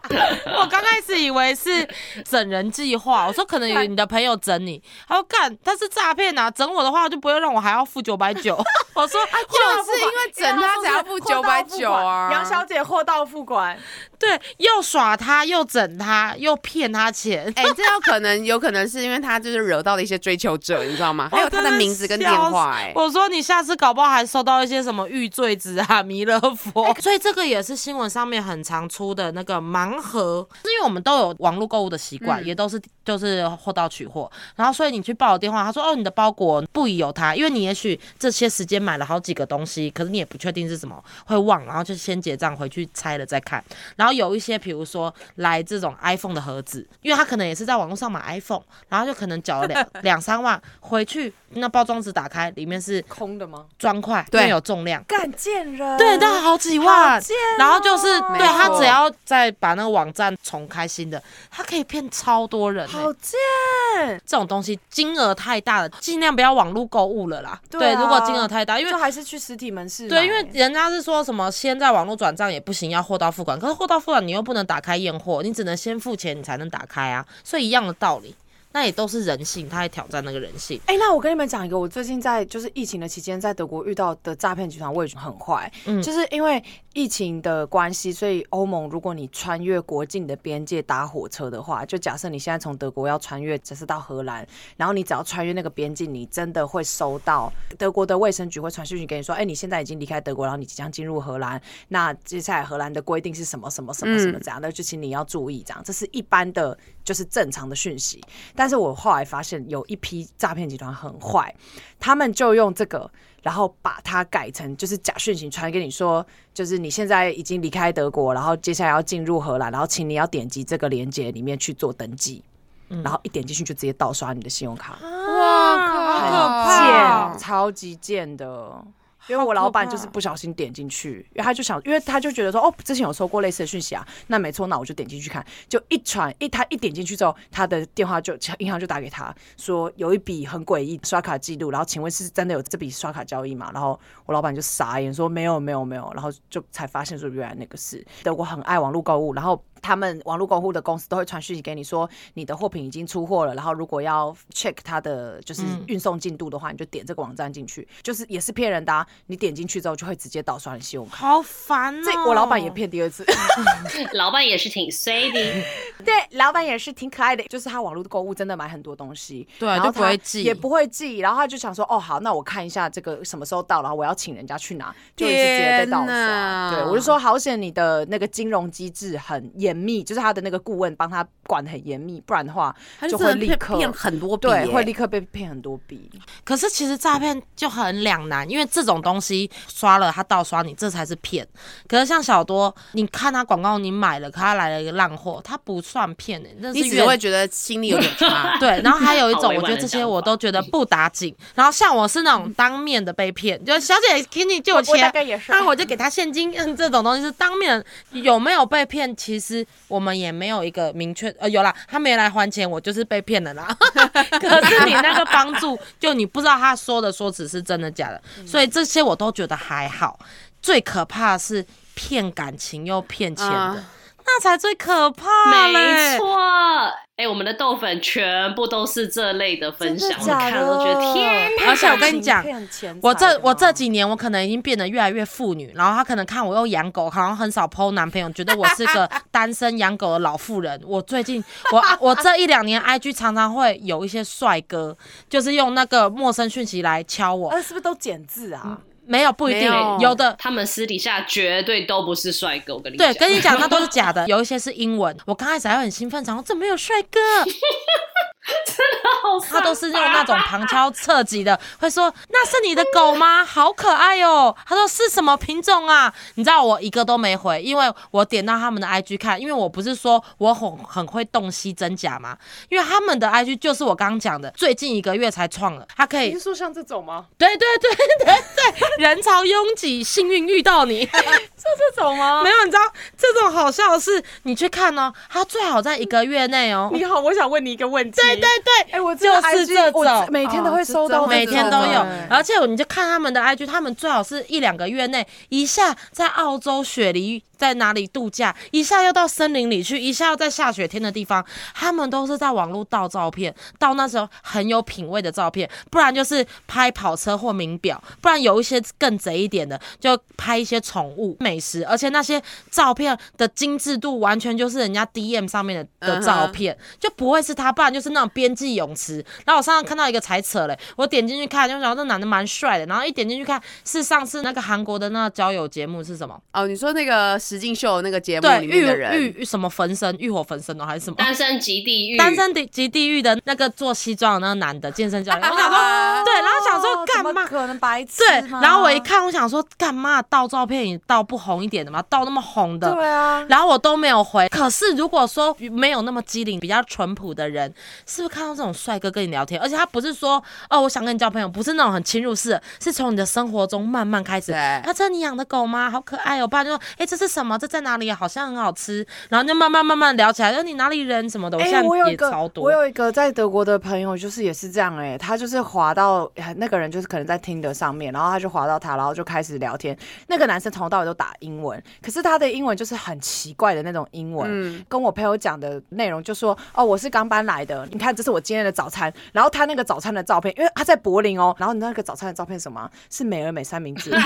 我刚开始以为是整人计划，我说可能有你的朋友整你，他说干，他是诈骗啊，整我的话就不会让我还要付九百九。我说就是因为整他才要付九百九啊，杨小姐货到付款，对对，又耍他，又整他，又骗他钱。哎、这有可能，有可能是因为他就是惹到了一些追求者，你知道吗？还有他的名字跟电话、哎，我说你下次搞不好还收到一些什么玉坠子啊、弥勒佛，所以这个也是新闻上面很常出的那个盲盒，是因为我们都有网络购物的习惯，嗯也都是就是货到取货，然后所以你去报了电话，他说哦你的包裹不宜有他，因为你也许这些时间买了好几个东西，可是你也不确定是什么，会忘，然后就先结账回去拆了再看，然后有一些比如说来这种 iPhone 的盒子，因为他可能也是在网络上买 iPhone，然后就可能缴了两 两三万，回去那包装纸打开，里面是空的吗？砖块，对。有重量。干贱人，对，但好几万。然后就是对他只要再把那个网站重开新的，他可以骗超多人、欸。好贱，这种东西金额太大了，尽量不要网络购物了啦。对啊如果金额太大，因为就还是去实体门市。对，因为人家是说什么先在网络转账也不行，要货到付款。可是货到付款你又不能打开验货，你只能先付钱你才能打开啊。所以一样的道理，那也都是人性，他在挑战那个人性。哎、那我跟你们讲一个，我最近在就是疫情的期间，在德国遇到的诈骗集团，我也觉得很坏。嗯就是因为疫情的关系，所以欧盟如果你穿越国境的边界搭火车的话，就假设你现在从德国要穿越，只是到荷兰，然后你只要穿越那个边境，你真的会收到德国的卫生局会传讯息给你说，哎、你现在已经离开德国，然后你即将进入荷兰，那接下来荷兰的规定是什么什么什么什么这样的，就请你要注意这样，这是一般的就是正常的讯息。但是我后来发现有一批诈骗集团很坏，他们就用这个，然后把它改成就是假讯息传给你说，就是你现在已经离开德国，然后接下来要进入荷兰，然后请你要点击这个链接里面去做登记，然后一点进去就直接盗刷你的信用卡，哇靠很可怕。贱，超级贱的。因为我老板就是不小心点进去，因为他就想，因为他就觉得说，哦，之前有收过类似的讯息啊，那没错，那我就点进去看，就一传一，他一点进去之后，他的电话就银行就打给他说有一笔很诡异刷卡记录，然后请问是真的有这笔刷卡交易吗？然后我老板就傻眼说没有没有没有，然后就才发现说原来那个是德国很爱网络购物，然后他们网络购物的公司都会传讯息给你说你的货品已经出货了，然后如果要 check 它的就是嗯运送进度的话，你就点这个网站进去，就是也是骗人的、啊，你点进去之后就会直接盗刷你信用卡。好烦哦！这我老板也骗第二次，老板也是挺衰的，对，老板也是挺可爱的，就是他网络购物真的买很多东西，对然后他就不会记也不会记，然后他就想说，哦，好，那我看一下这个什么时候到，然后我要请人家去拿，就一直直接被盗天刷。对，我就说好险，你的那个金融机制很严密，就是他的那个顾问帮他管得很严密，不然的话他就会立刻骗很多笔对，会立刻被骗很多笔。可是其实诈骗就很两难，因为这种东西刷了他盗刷你，这才是骗。可是像小多，你看他广告你买了，可他来了一个烂货，他不算骗的、那是你只会觉得心里有点 差。对，然后还有一种，我觉得这些我都觉得不打紧。然后像我是那种当面的被骗，就小姐给你借我钱，那我就给他现金。嗯，这种东西是当面有没有被骗，其实我们也没有一个明确。呃，有啦，他没来还钱，我就是被骗了啦。可是你那个帮助，就你不知道他说的说辞是真的假的，所以这些我都觉得还好。最可怕的是骗感情又骗钱的，啊那才最可怕嘞没错。哎、我们的豆粉全部都是这类的分享，我看了都觉得天哪！而且我跟你讲我这我这几年我可能已经变得越来越妇女，然后他可能看我又养狗，好像很少 PO 男朋友，觉得我是个单身养狗的老妇人。我最近 我我这一两年 IG 常常会有一些帅哥，就是用那个陌生讯息来敲我，呃，是不是都减字啊？没有不一定有有的。他们私底下绝对都不是帅哥，我跟你对，讲。跟你讲，那都是假的。有一些是英文，我刚开始还很兴奋，想说怎么有帅哥，真的好他都是用那种旁敲侧击的，会说那是你的狗吗？好可爱哦。他说是什么品种啊？你知道我一个都没回，因为我点到他们的 IG 看，因为我不是说我很很会洞悉真假吗？因为他们的 IG 就是我刚刚讲的，最近一个月才创了，他可以你是说像这种吗？对对对对对，人潮拥挤，幸运遇到你。这种吗？没有，你知道这种好笑的是，你去看哦，他最好在一个月内哦。你好，我想问你一个问题。对对对，哎，我就是这种。每天都会收到，哦每天都有，而且你就看他们的 IG，他们最好是一两个月内，一下在澳洲雪梨在哪里度假，一下又到森林里去，一下又在下雪天的地方，他们都是在网络盗照片，盗那时候很有品味的照片，不然就是拍跑车或名表，不然有一些更贼一点的，就拍一些宠物，美食，而且那些照片的精致度完全就是人家 DM 上面的的照片，就不会是他，不然就是那种边际泳池。然后我上次看到一个才扯嘞，我点进去看，就想那男的蛮帅的，然后一点进去看是上次那个韩国的那个交友节目是什么？哦，你说那个实境秀那个节目对，里浴面的人，浴浴什么焚身，浴火焚身哦，还是什么？单身极地狱，单身地及地狱的那个做西装的那个男的健身教练，我想说，对，然后想说干嘛？可能白痴对，然后我一看，我想说干嘛盗照片也盗不红一点的嘛，盗那么红的，对啊，然后我都没有回。可是如果说没有那么机灵、比较淳朴的人，是不是看到这种帅哥跟你聊天，而且他不是说哦我想跟你交朋友，不是那种很侵入式的，是从你的生活中慢慢开始。对啊，这是你养的狗吗？好可爱哦！爸就说，哎，这是什么？这在哪里？好像很好吃。然后就慢慢慢慢聊起来，说你哪里人什么的。我哎、现在有一个也超多。我有一个在德国的朋友，就是也是这样哎、他就是滑到那个人就是可能在听的上面，然后他就滑到他，然后就开始聊天。那个男生从头到尾都打英文，可是他的英文就是很奇怪的那种英文。嗯，跟我朋友讲的内容就说哦，我是刚搬来的，你看这是我今天的早餐。然后他那个早餐的照片，因为他在柏林哦，然后你那个早餐的照片是什么吗？是美而美三明治。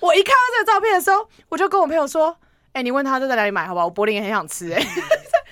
我一看到这个照片的时候，我就跟我朋友说：“哎、你问他都在哪里买，好不好？我柏林也很想吃、哎。”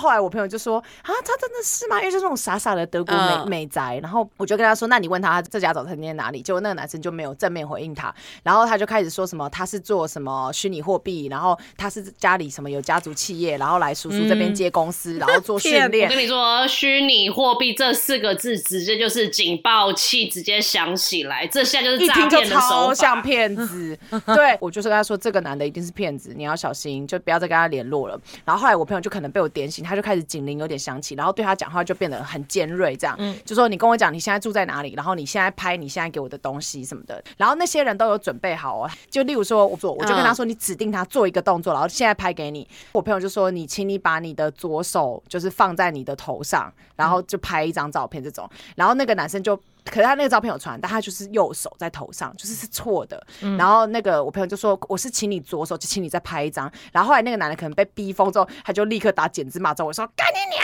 后来我朋友就说：“啊，他真的是吗？因为就是那种傻傻的德国美、嗯美宅。”然后我就跟他说：“那你问他这家早餐店在哪里？”结果那个男生就没有正面回应他，然后他就开始说什么他是做什么虚拟货币，然后他是家里什么有家族企业，然后来叔叔这边接公司，然后做训练我跟。你说，虚拟货币这四个字直接就是警报器，直接响起来，这下就是诈一听就骗的手超像。骗子，对我就是跟他说这个男的一定是骗子，你要小心，就不要再跟他联络了。然后后来我朋友就可能被我点醒，他就开始警铃有点响起，然后对他讲话就变得很尖锐，这样，就说你跟我讲你现在住在哪里，然后你现在拍你现在给我的东西什么的。然后那些人都有准备好哦，就例如说我做，我就跟他说你指定他做一个动作，然后现在拍给你。我朋友就说你请你把你的左手就是放在你的头上，然后就拍一张照片这种。然后那个男生就。可是他那个照片有传，但他就是右手在头上，就是是错的。然后那个我朋友就说：“我是请你左手，就请你再拍一张。”然后后来那个男的可能被逼疯之后，他就立刻打剪子骂脏话，说：“干你娘！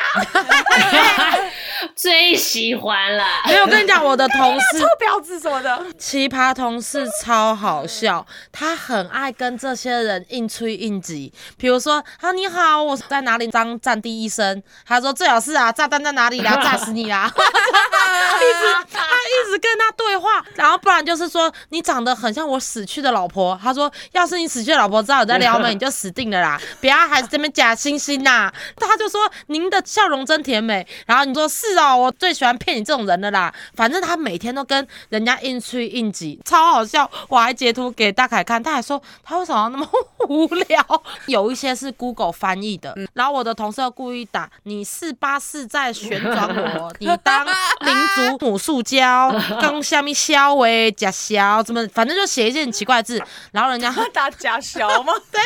最喜欢了，没有，我跟你讲，我的同事 臭婊子什么的。奇葩同事超好笑，他很爱跟这些人硬吹硬挤。比如说，啊你好，我在哪里当战地医生？他说最好是啊，炸弹在哪里啦，炸死你啦！一直他一直跟他对话，然后不然就是说你长得很像我死去的老婆。他说要是你死去的老婆知道我在撩妹，你就死定了啦！不要还这边假惺惺呐。他就说您的笑容真甜美，然后你说是哦，我最喜欢骗你这种人的啦。反正他每天都跟人家硬吹硬挤，超好笑。我还截图给大凯看，他还说他为什么要那么无聊？有一些是 Google 翻译的，然后我的同事又故意打你四八四在旋转我，你当 民族母塑胶，刚下面消为假消，怎么反正就写一些很奇怪的字，然后人家他打假小吗？对，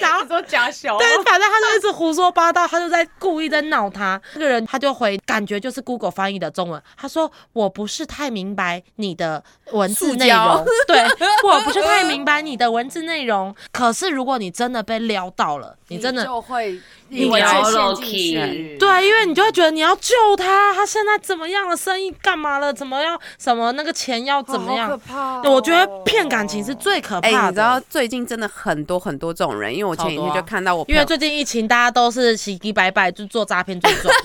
然后你说假小吗？对，反正他就一直胡说八道，他就在故意在闹他。这个人他就回，感觉就是 Google 翻译的中文。他说：“我不是太明白你的文字内容，对我不是太明白你的文字内容。可是如果你真的被撩到了，你真的就会你以为是陷进去。对，因为你就会觉得你要救他，他现在怎么样了？生意干嘛了？怎么样？什么那个钱要怎么样？好可怕哦我觉得骗感情是最可怕哎、的。你知道最近真的很多很多这种人，因为我前几天就看到我因为最近疫情，大家都是洗洗白白就做诈骗最赚。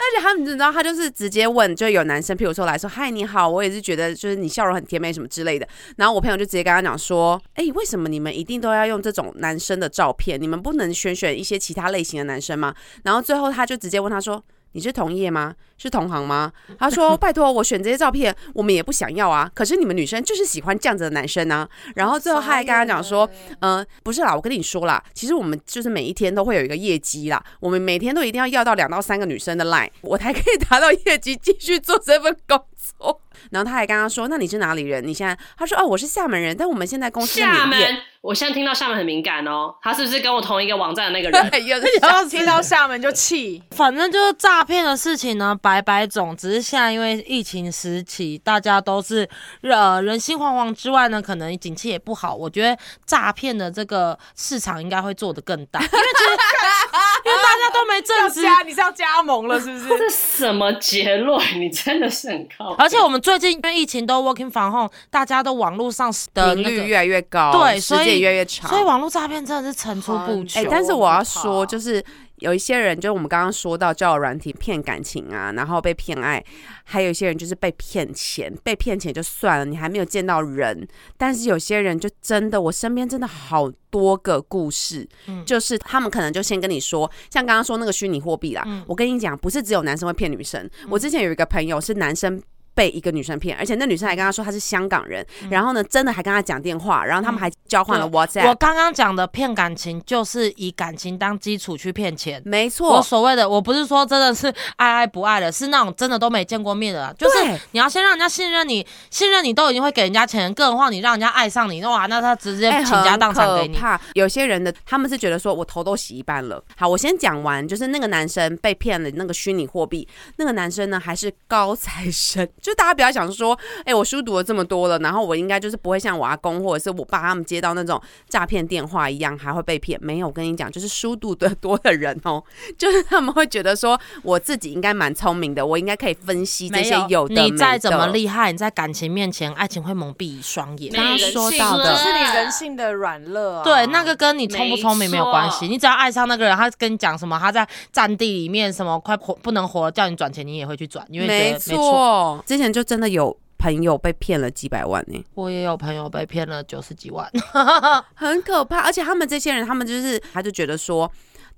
而且他们你知道，他就是直接问，就有男生，譬如说来说，嗨，你好，我也是觉得就是你笑容很甜美什么之类的。然后我朋友就直接跟他讲说，哎、为什么你们一定都要用这种男生的照片？你们不能选选一些其他类型的男生吗？然后最后他就直接问他说。你是同业吗？是同行吗？他说：“ 拜托，我选这些照片，我们也不想要啊。可是你们女生就是喜欢这样子的男生啊。”然后最后他还跟他讲说：“嗯、不是啦，我跟你说啦，其实我们就是每一天都会有一个业绩啦，我们每天都一定要要到两到三个女生的 line，我才可以达到业绩，继续做这份工作。”然后他还跟他说：“那你是哪里人？你现在？”他说：“哦，我是厦门人，但我们现在公司在厦。门我现在听到厦门很敏感哦，他是不是跟我同一个网站的那个人？对，有的然后听到厦门就气，反正就是诈骗的事情呢，百百种。只是现在因为疫情时期，大家都是呃人心惶惶之外呢，可能景气也不好。我觉得诈骗的这个市场应该会做得更大，因为其实 因为大家都没正职。加你是要加盟了是不是？这什么结论？你真的是很靠北。而且我们最近因为疫情都 working from home，大家都网络上的那个，频率越来越高，对，所以越来越长，所以网络诈骗真的是层出不穷。哎、很但是我要说，就是有一些人，就是我们刚刚说到交友软体骗感情啊，然后被骗爱，还有一些人就是被骗钱，被骗钱就算了，你还没有见到人，但是有些人就真的，我身边真的好多个故事，嗯就是他们可能就先跟你说，像刚刚说那个虚拟货币啦，嗯我跟你讲，不是只有男生会骗女生，我之前有一个朋友是男生。被一个女生骗，而且那女生还跟他说她是香港人，然后呢，真的还跟他讲电话，然后他们还交换了 WhatsApp。我刚刚讲的骗感情，就是以感情当基础去骗钱。没错，我所谓的，我不是说真的是爱爱不爱的，是那种真的都没见过面的，就是你要先让人家信任你，信任你都已经会给人家钱，更何况你让人家爱上你，哇，那他直接哎倾家荡产给你。有些人的他们是觉得说我头都洗一半了。好，我先讲完，就是那个男生被骗了那个虚拟货币，那个男生呢还是高材生，就大家不要想说，哎、我书读了这么多了，然后我应该就是不会像我阿公或者是我爸他们接到那种诈骗电话一样还会被骗。没有，我跟你讲，就是书读的多的人哦，就是他们会觉得说我自己应该蛮聪明的，我应该可以分析这些有的你再怎么厉害，你在感情面前，爱情会蒙蔽双眼。刚刚说到的是你人性的软弱啊。对，那个跟你聪不聪明没有关系，你只要爱上那个人，他跟你讲什么，他在战地里面什么快活不能活了，叫你转钱，你也会去转，因为觉没得没错。前就真的有朋友被骗了几百万呢、我也有朋友被骗了九十几万，很可怕。而且他们这些人，他们就是他就觉得说。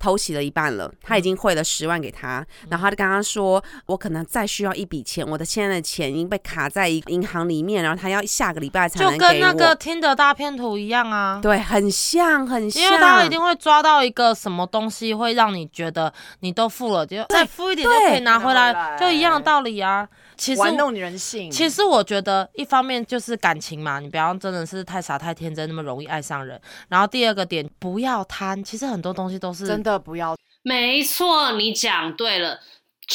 偷袭了一半了，他已经汇了十万给他，然后他就跟他说：“我可能再需要一笔钱，我的现在的钱已经被卡在一个银行里面，然后他要下个礼拜才就能给我。”跟那个听的大骗图一样啊。对，很像，很像，因为他一定会抓到一个什么东西，会让你觉得你都付了，就再付一点就可以拿回来，就一样的道理啊。其实玩弄你人性。其实我觉得，一方面就是感情嘛，你不要真的是太傻太天真，那么容易爱上人。然后第二个点，不要贪。其实很多东西都是真的不要，没错，你讲对了。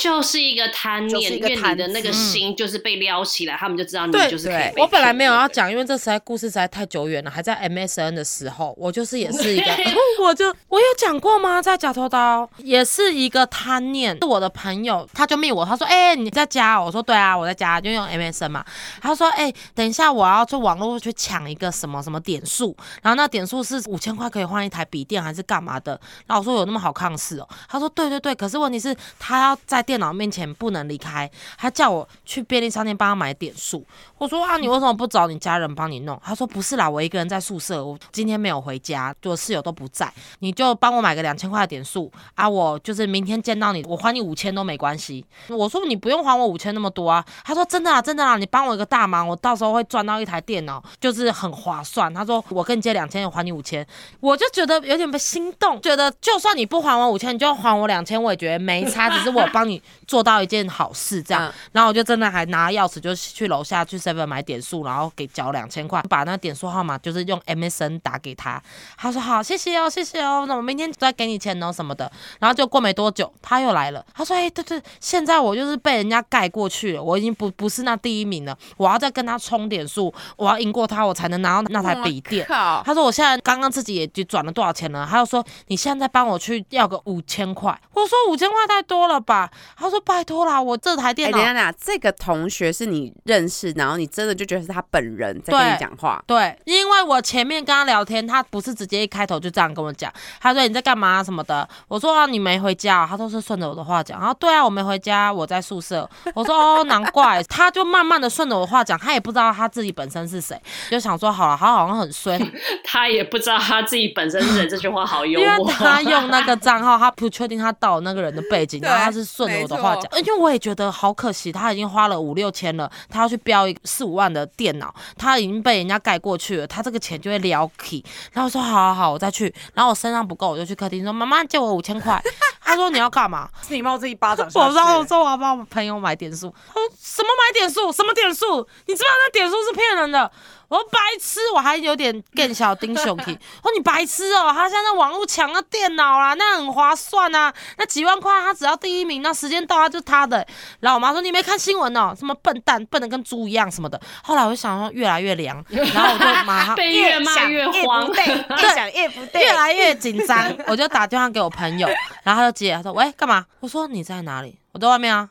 就是一个贪就是念，因为你的那个心就是被撩起来，他们就知道你就是可以对我本来没有要讲，因为这实在故事实在太久远了，还在 MSN 的时候，我就是也是一个，我就我有讲过吗？在假头刀也是一个贪念，是我的朋友他就密我，他说：“哎、你在家？”我说：“对啊，我在家，就用 MSN 嘛。”他说：“哎、等一下我要去网络去抢一个什么什么点数，然后那点数是五千块可以换一台笔电还是干嘛的？”然后我说：“有那么好抗事哦？”他说：“对对对，可是问题是他要在电脑面前不能离开，他叫我去便利商店帮他买点数。”我说啊，你为什么不找你家人帮你弄？他说不是啦，我一个人在宿舍，我今天没有回家，就室友都不在，你就帮我买个两千块的点数啊，我就是明天见到你，我还你五千都没关系。我说你不用还我五千那么多啊，他说真的啊，真的啊，你帮我一个大忙，我到时候会赚到一台电脑，就是很划算。他说我跟你借两千，我还你五千，我就觉得有点被心动，觉得就算你不还我五千，你就还我两千，我也觉得没差，只是我帮你做到一件好事这样。嗯然后我就真的还拿钥匙就去楼下去 Seven 买点数，然后给缴两千块，把那点数号码就是用 MSN 打给他。他说好，谢谢哦，谢谢哦，那我明天再给你钱哦什么的。然后就过没多久，他又来了，他说哎、对对，现在我就是被人家盖过去了，我已经不不是那第一名了，我要再跟他充点数，我要赢过他，我才能拿到那台笔电。靠，他说我现在刚刚自己也就转了多少钱了，他又说你现在帮我去要个五千块，我说五千块太多了吧，他说拜托啦，我这台哎、电脑等一下，等下，这个同学是你认识，然后你真的就觉得是他本人在跟你讲话，对，因为我前面跟他聊天，他不是直接一开头就这样跟我讲，他说你在干嘛什么的，我说啊你没回家哦，他都是顺着我的话讲，然后对啊我没回家，我在宿舍，我说哦难怪，他就慢慢的顺着我的话讲，他也不知道他自己本身是谁，就想说好了，他好像很衰，他也不知道他自己本身是谁，这句话好幽因为默。他用那个账号，他不确定他到那个人的背景，然后他是顺着我的话没讲，因为我也觉得好可惜，他已经花了五六千了，他要去标一四五万的电脑，他已经被人家盖过去了，他这个钱就会撩起。然后我说好好好，我再去，然后我身上不够，我就去客厅说妈妈借我五千块，他说你要干嘛？你冒这一巴掌我不知道，我说我要帮我朋友买点数。他说什么买点数？什么点数？你知不知道那点数是骗人的？我说白痴，我还有点更小丁兄弟。我 说你白痴哦，他现在网络抢那电脑啦，那很划算啊，那几万块他只要第一名，那时间到他就他的。然后我妈说你没看新闻哦，什么笨蛋，笨的跟猪一样什么的。后来我就想说越来越凉，然后我就马上 被越骂想越慌不。对，越想越不对，越来越紧张，我就打电话给我朋友，然后他就接，他说：“喂，干嘛？”我说：“你在哪里？”我在外面啊。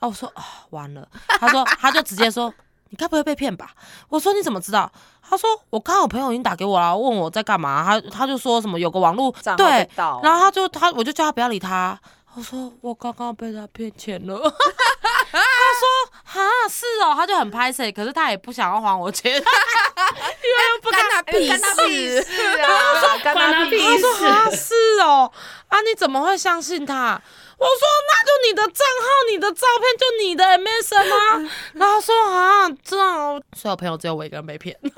然后我说：“啊、完了。”他说：“他就直接说，你该不会被骗吧？”我说：“你怎么知道？”他说：“我刚刚我朋友已经打给我了，问我在干嘛。他他就说什么有个网络对，然后他就他我就叫他不要理他。我说我刚刚被他骗钱了。他说哈是哦，他就很拍谁，可是他也不想要还我钱，不干他屁干他屁事！事啊，干关他屁他说是哦，啊你怎么会相信他？我说那就你的账号、你的照片就你的 MSN 啊。然后说啊这样哦，所有朋友只有我一个人被骗，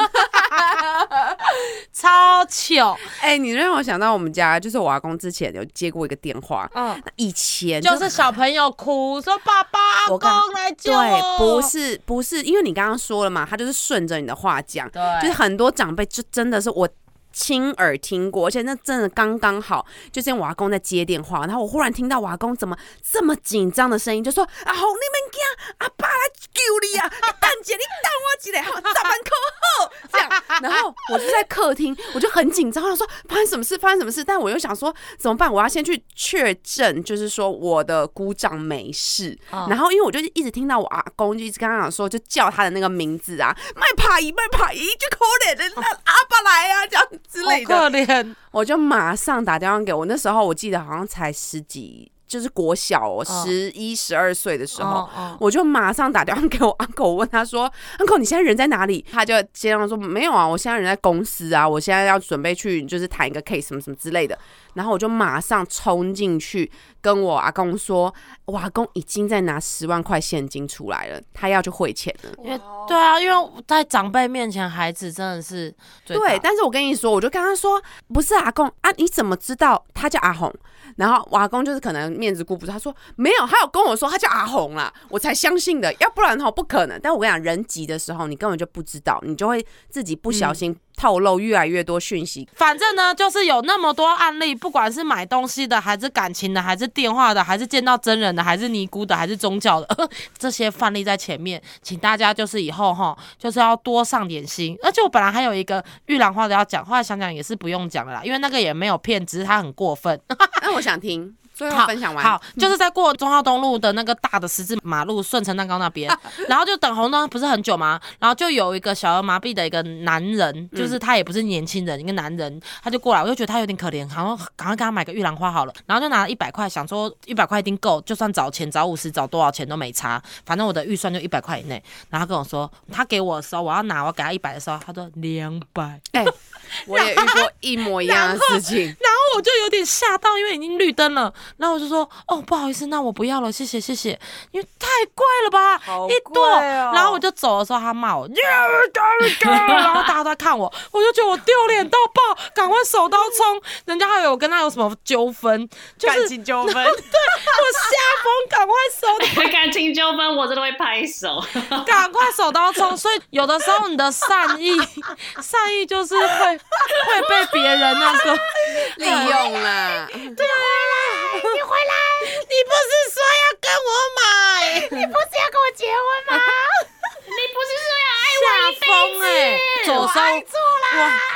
超糗。哎、你让我想到我们家，就是我阿公之前有接过一个电话，嗯，那以前就是小朋友哭说爸爸阿我公来救对，我，不是不是，因为你刚刚说了嘛，他就是顺着你的话讲，对，就是很多长辈就真的是我。亲耳听过，而且那真的刚刚好，就是我阿公在接电话，然后我忽然听到我阿公怎么这么紧张的声音，就说：“啊，红你们家，阿爸来救你啊！蛋姐，你等我一下，好，十万块好。”这样，然后我就在客厅，我就很紧张，我说发生什么事？发生什么事？但我又想说怎么办？我要先去确认，就是说我的姑丈没事。嗯然后因为我就一直听到我阿公就一直跟他讲说，就叫他的那个名字啊，卖帕姨，卖帕姨，就可怜的那阿爸来啊，这样之类的。好可怜，我就马上打电话给我，那时候我记得好像才十几，就是国小十一十二岁的时候。哦我就马上打电话给我 uncle，我问他说：“uncle，你现在人在哪里？”他就接上说：“没有啊，我现在人在公司啊，我现在要准备去就是谈一个 case 什么什么之类的。”然后我就马上冲进去跟我阿公说：“我阿公已经在拿十万块现金出来了，他要去汇钱了。”因为对啊，因为在长辈面前，孩子真的是对，但是我跟你说，我就跟他说，不是阿公啊，你怎么知道他叫阿红？然后我阿公就是可能面子顾不住，他说没有，他有跟我说他叫阿红啦，我才相信的，要不然的话不可能。但我跟你讲，人急的时候，你根本就不知道，你就会自己不小心透露越来越多讯息。反正呢，就是有那么多案例，不管是买东西的，还是感情的，还是电话的，还是见到真人的，还是尼姑的，还是宗教的，这些范例在前面，请大家就是以后哈，就是要多上点心。而且我本来还有一个玉兰花的要讲，后来想想也是不用讲了啦，因为那个也没有骗，只是他很过分。那我想听，最后好分享完。好，就是在过中澳东路的那个大的十字马路顺城蛋糕那边，然后就等红灯不是很久吗？然后就有一个小儿麻痹的一个男人，就是他也不是年轻人，一个男人，他就过来，我就觉得他有点可怜，好像赶快给他买个玉兰花好了，然后就拿了一百块，想说一百块一定够，就算找钱找五十找多少钱都没差，反正我的预算就一百块以内。然后他跟我说，他给我的时候，我要拿，我给他一百的时候，他说两百。哎、我也遇过一模一样的事情。我就有点吓到，因为已经绿灯了。然后我就说：“哦，不好意思，那我不要了，谢谢谢谢，因为太贵了吧，好一贵朵。哦然后我就走的时候，他骂我，然后大家都在看我，我就觉得我丢脸到爆，赶快手刀冲。人家还以为我跟他有什么纠纷，就是感情纠纷，对我吓疯，赶快手刀 感情纠纷，我真的会拍手。赶快手刀冲。所以有的时候你的善意，善意就是会会被别人那个。利用 啦，你回来！你不是说要跟我买？你不是要跟我结婚吗？你不是说要爱我一吓疯辈哎！子？左手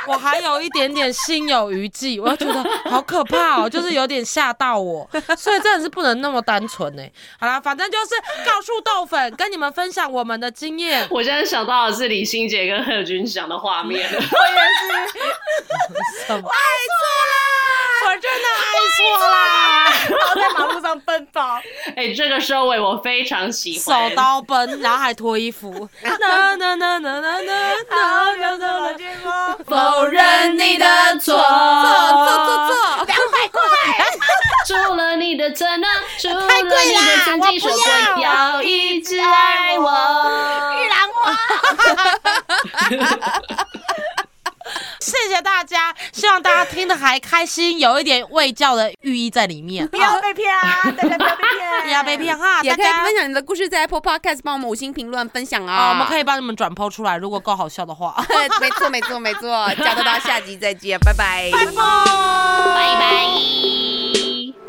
我我还有一点点心有余悸，我就觉得好可怕哦，就是有点吓到我，所以真的是不能那么单纯哎。好啦，反正就是告诉豆粉，跟你们分享我们的经验。我现在想到的是李心洁跟贺军翔的画面。什么？爱错啦！我真的爱错啦！然后在马路上奔跑，哎、这个收尾我非常喜欢。手刀奔，然后还脱衣服。否认 你的错，错错错错，两百块。除了你的承诺，除了你的曾经说过要。一直爱我，玉兰花，下谢谢大家，希望大家听的还开心，有一点卫教的寓意在里面。不要被骗啊！大家不要被骗，不要被骗哈！也可以大家分享你的故事在 Apple Podcast 帮我们五星评论分享啊，啊，我们可以帮你们转抛出来，如果够好笑的话。没错没错没错，加多 到下集再见，拜拜。拜拜。